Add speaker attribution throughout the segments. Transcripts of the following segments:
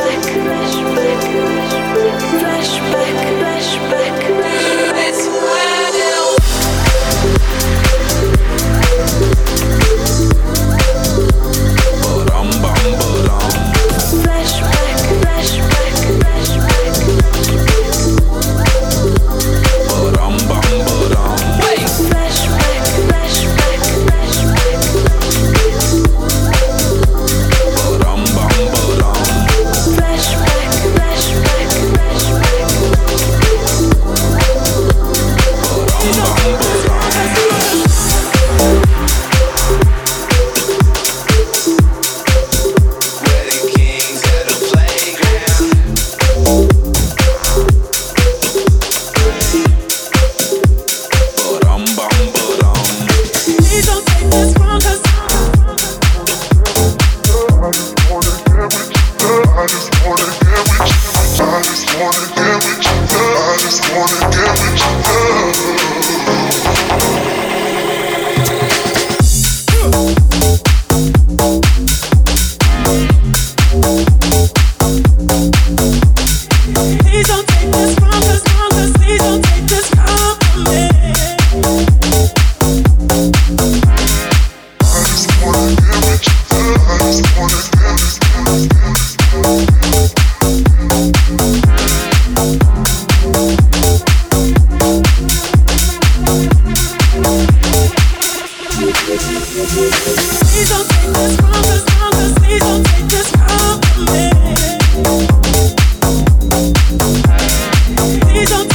Speaker 1: так. I don't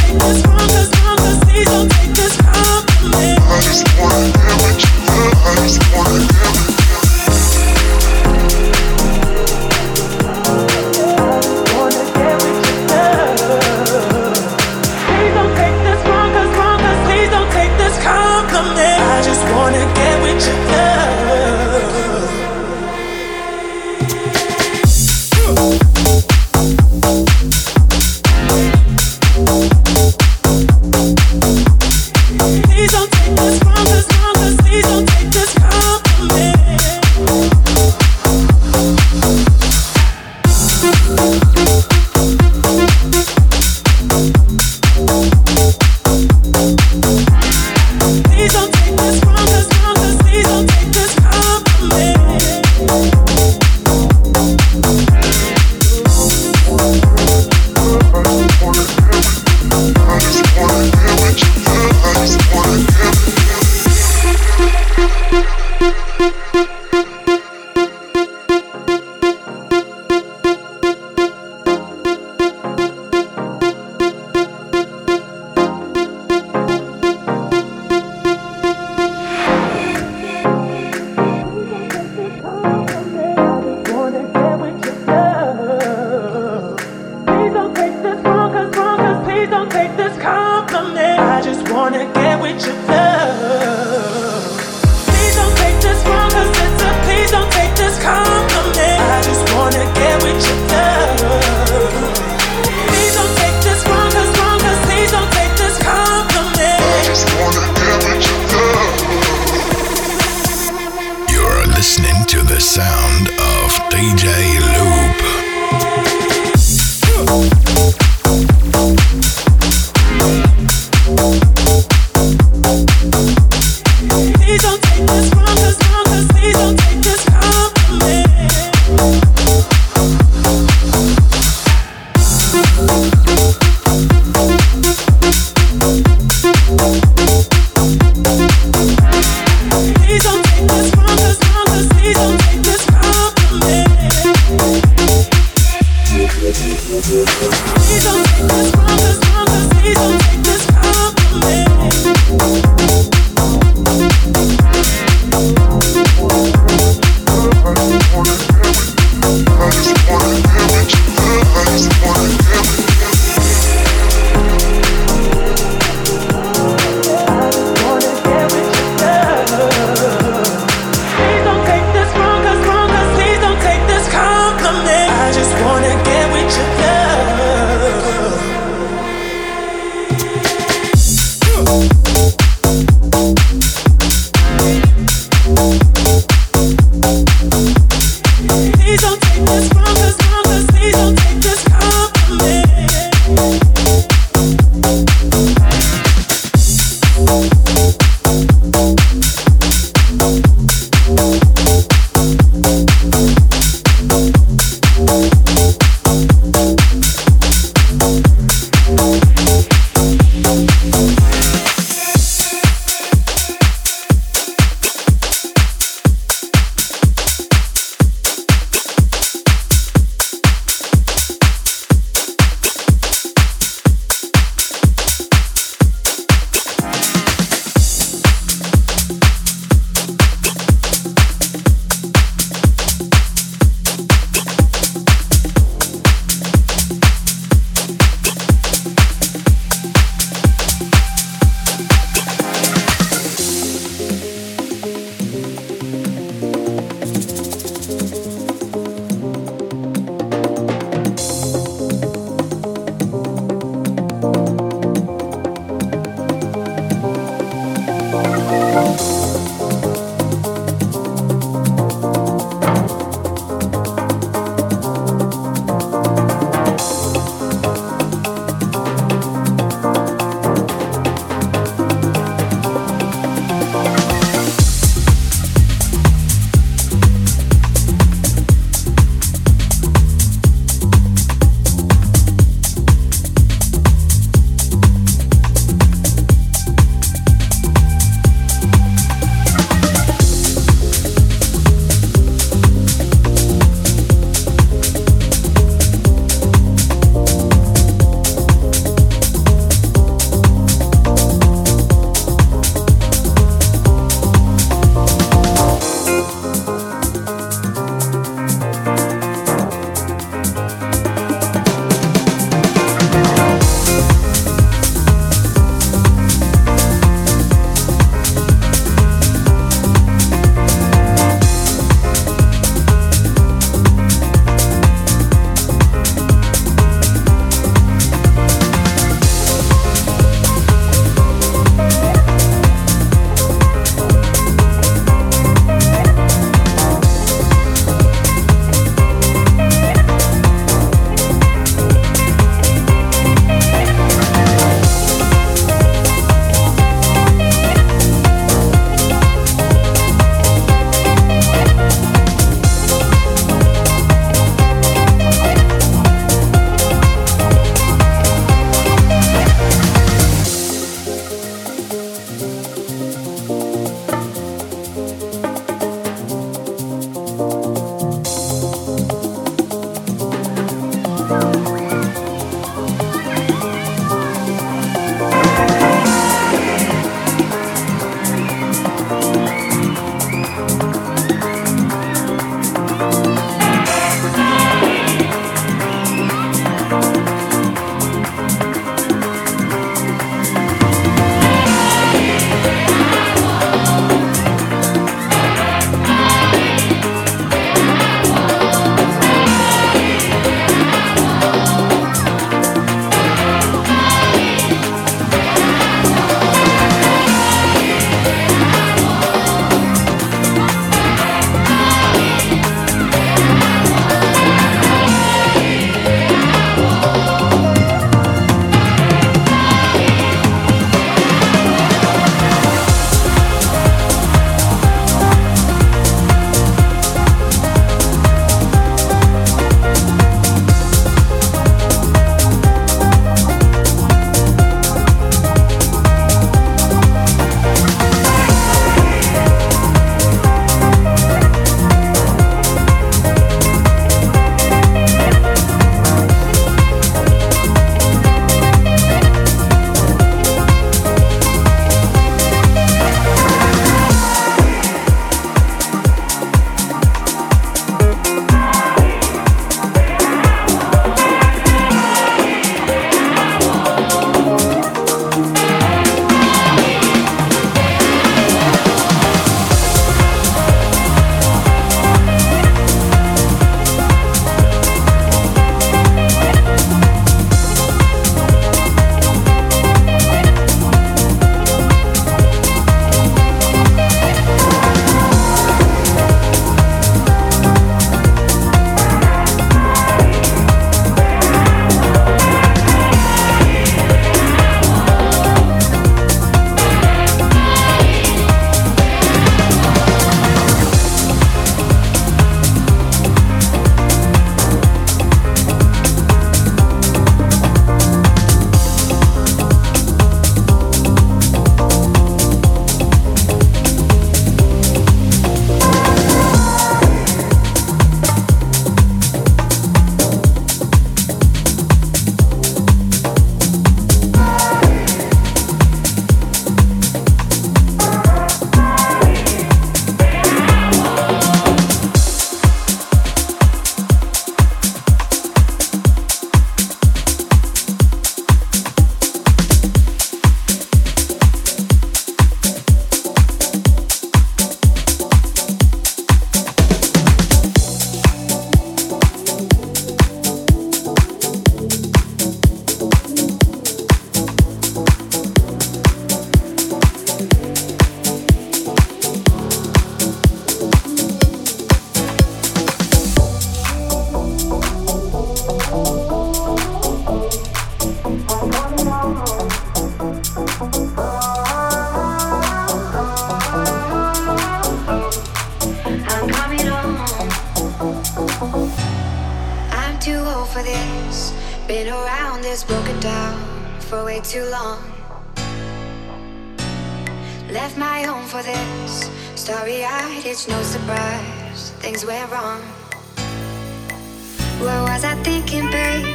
Speaker 1: was I thinking, babe?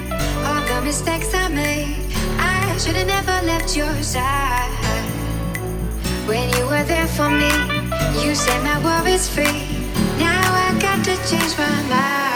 Speaker 1: All the mistakes I made. I should've never left your side. When you were there for me, you set my worries free. Now I got to change my mind.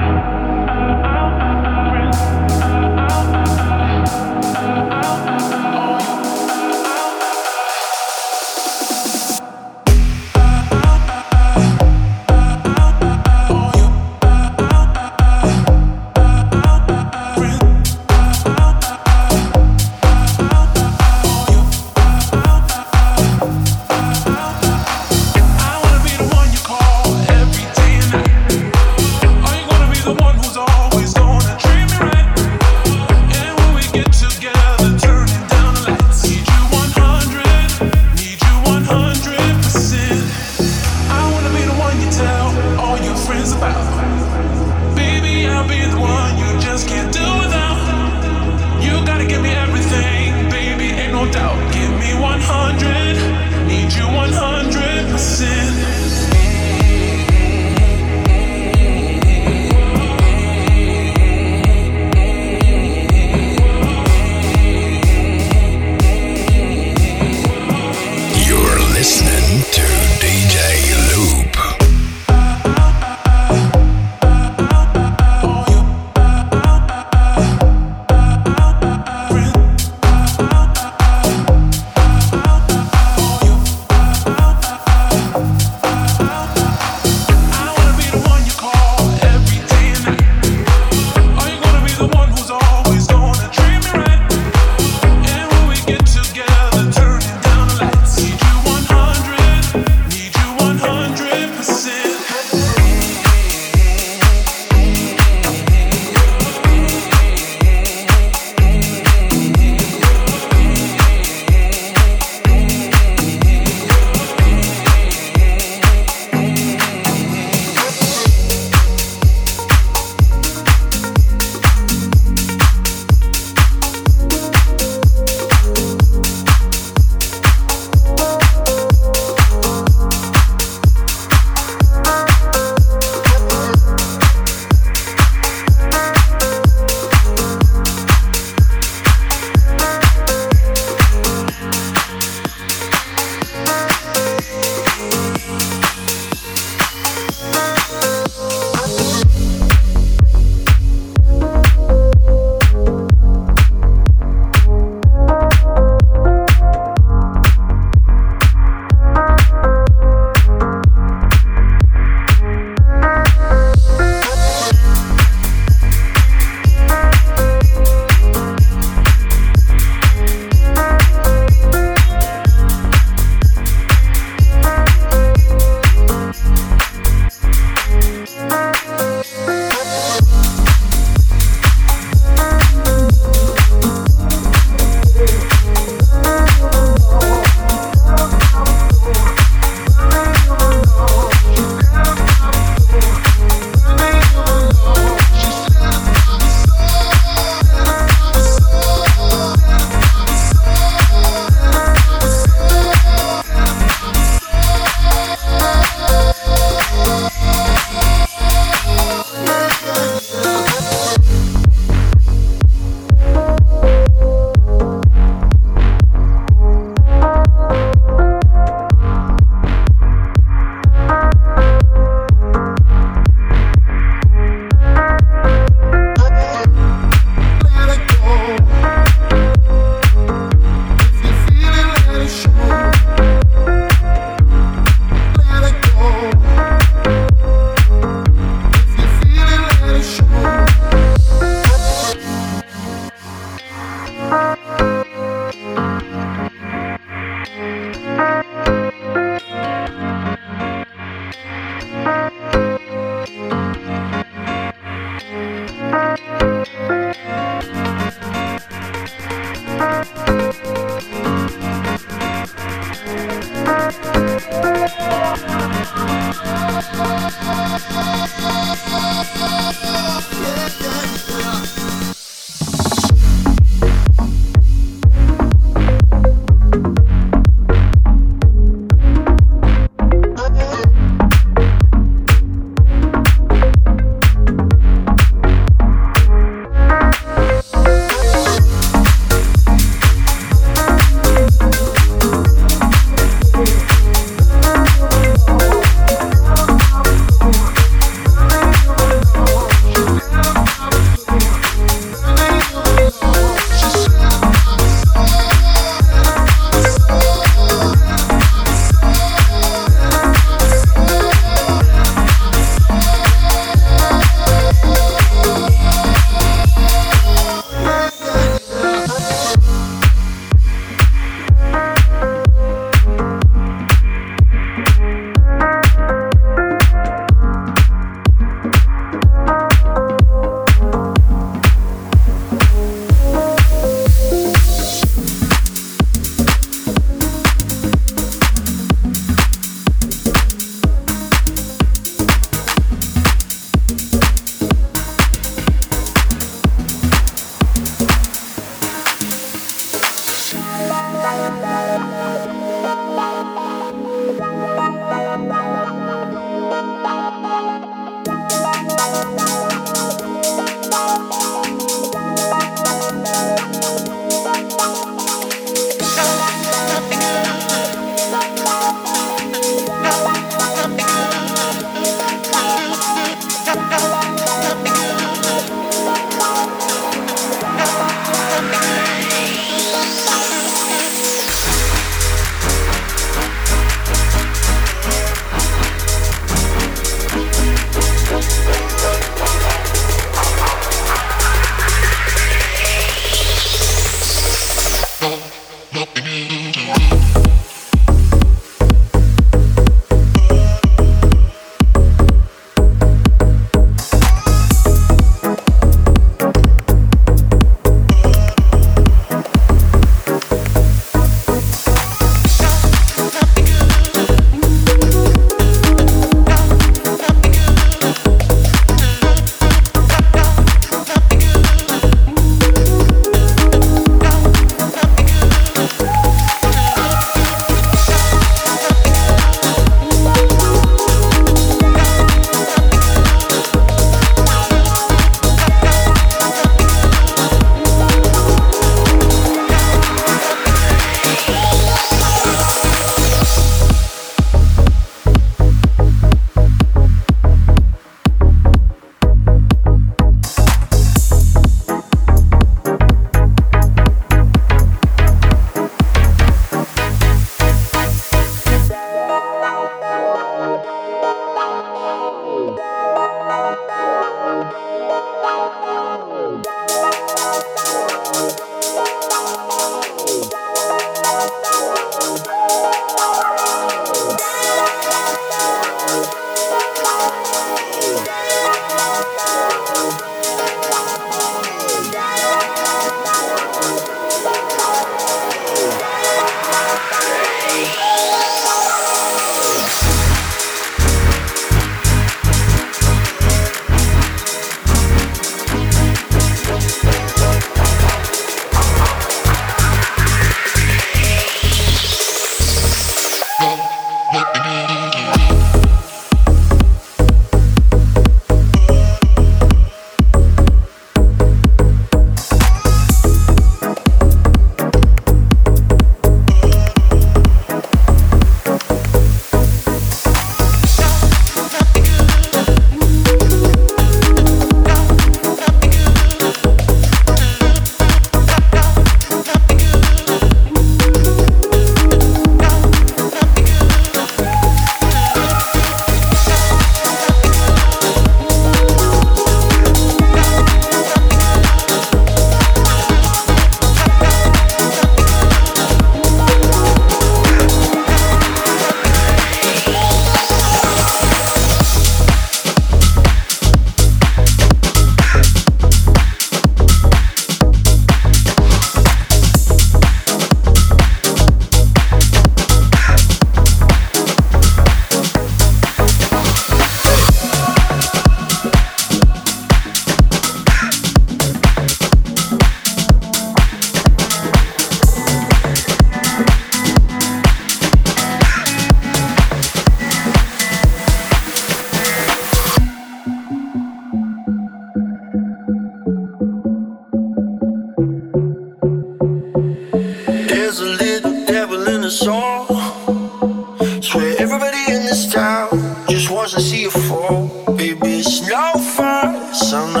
Speaker 1: Some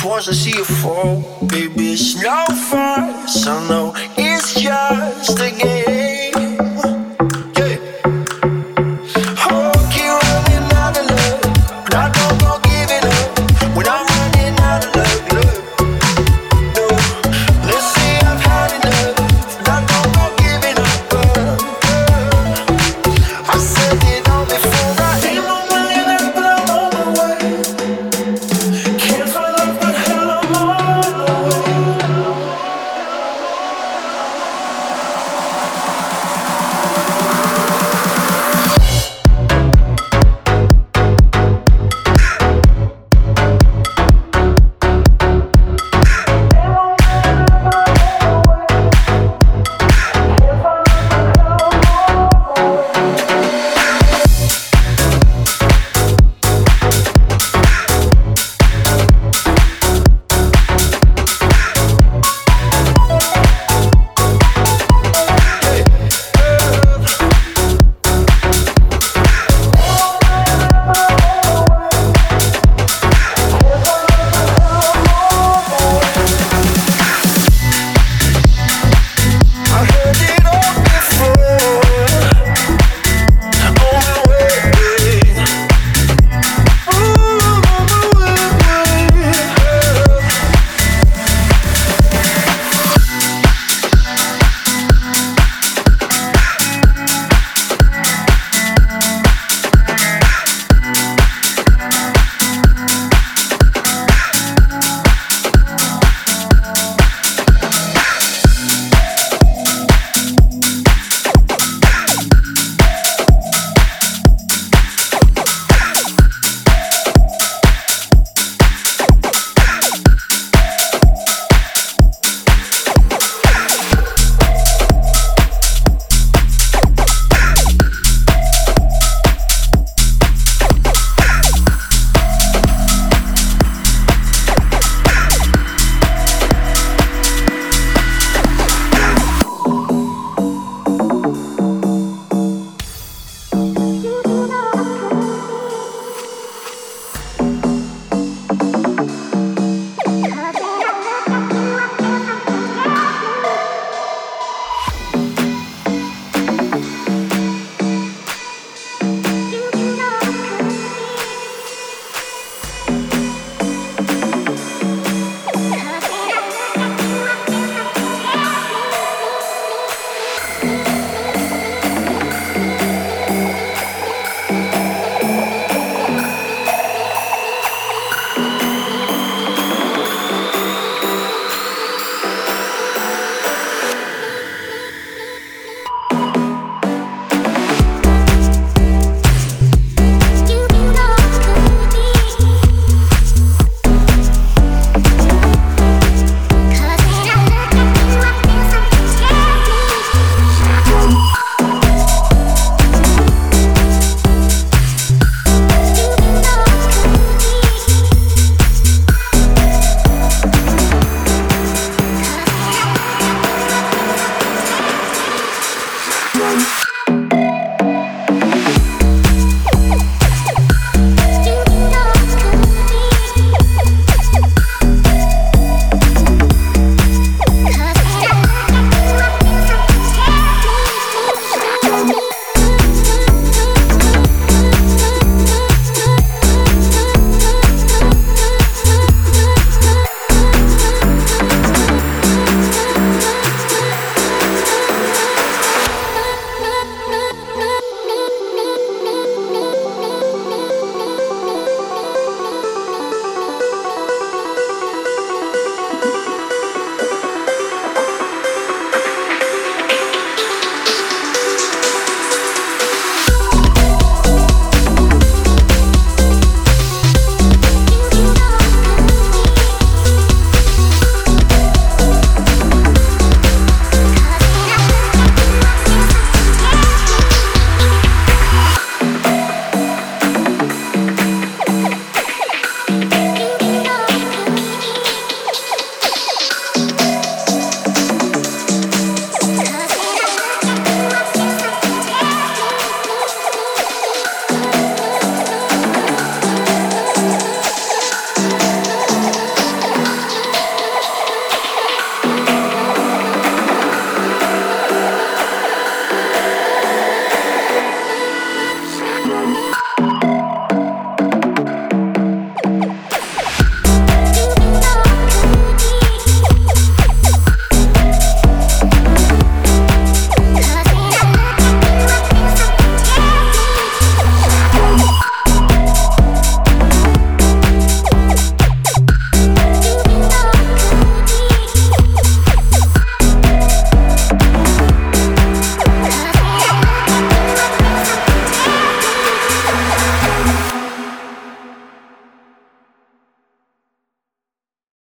Speaker 1: just once and see you fall. Baby, it's no fun, I
Speaker 2: know.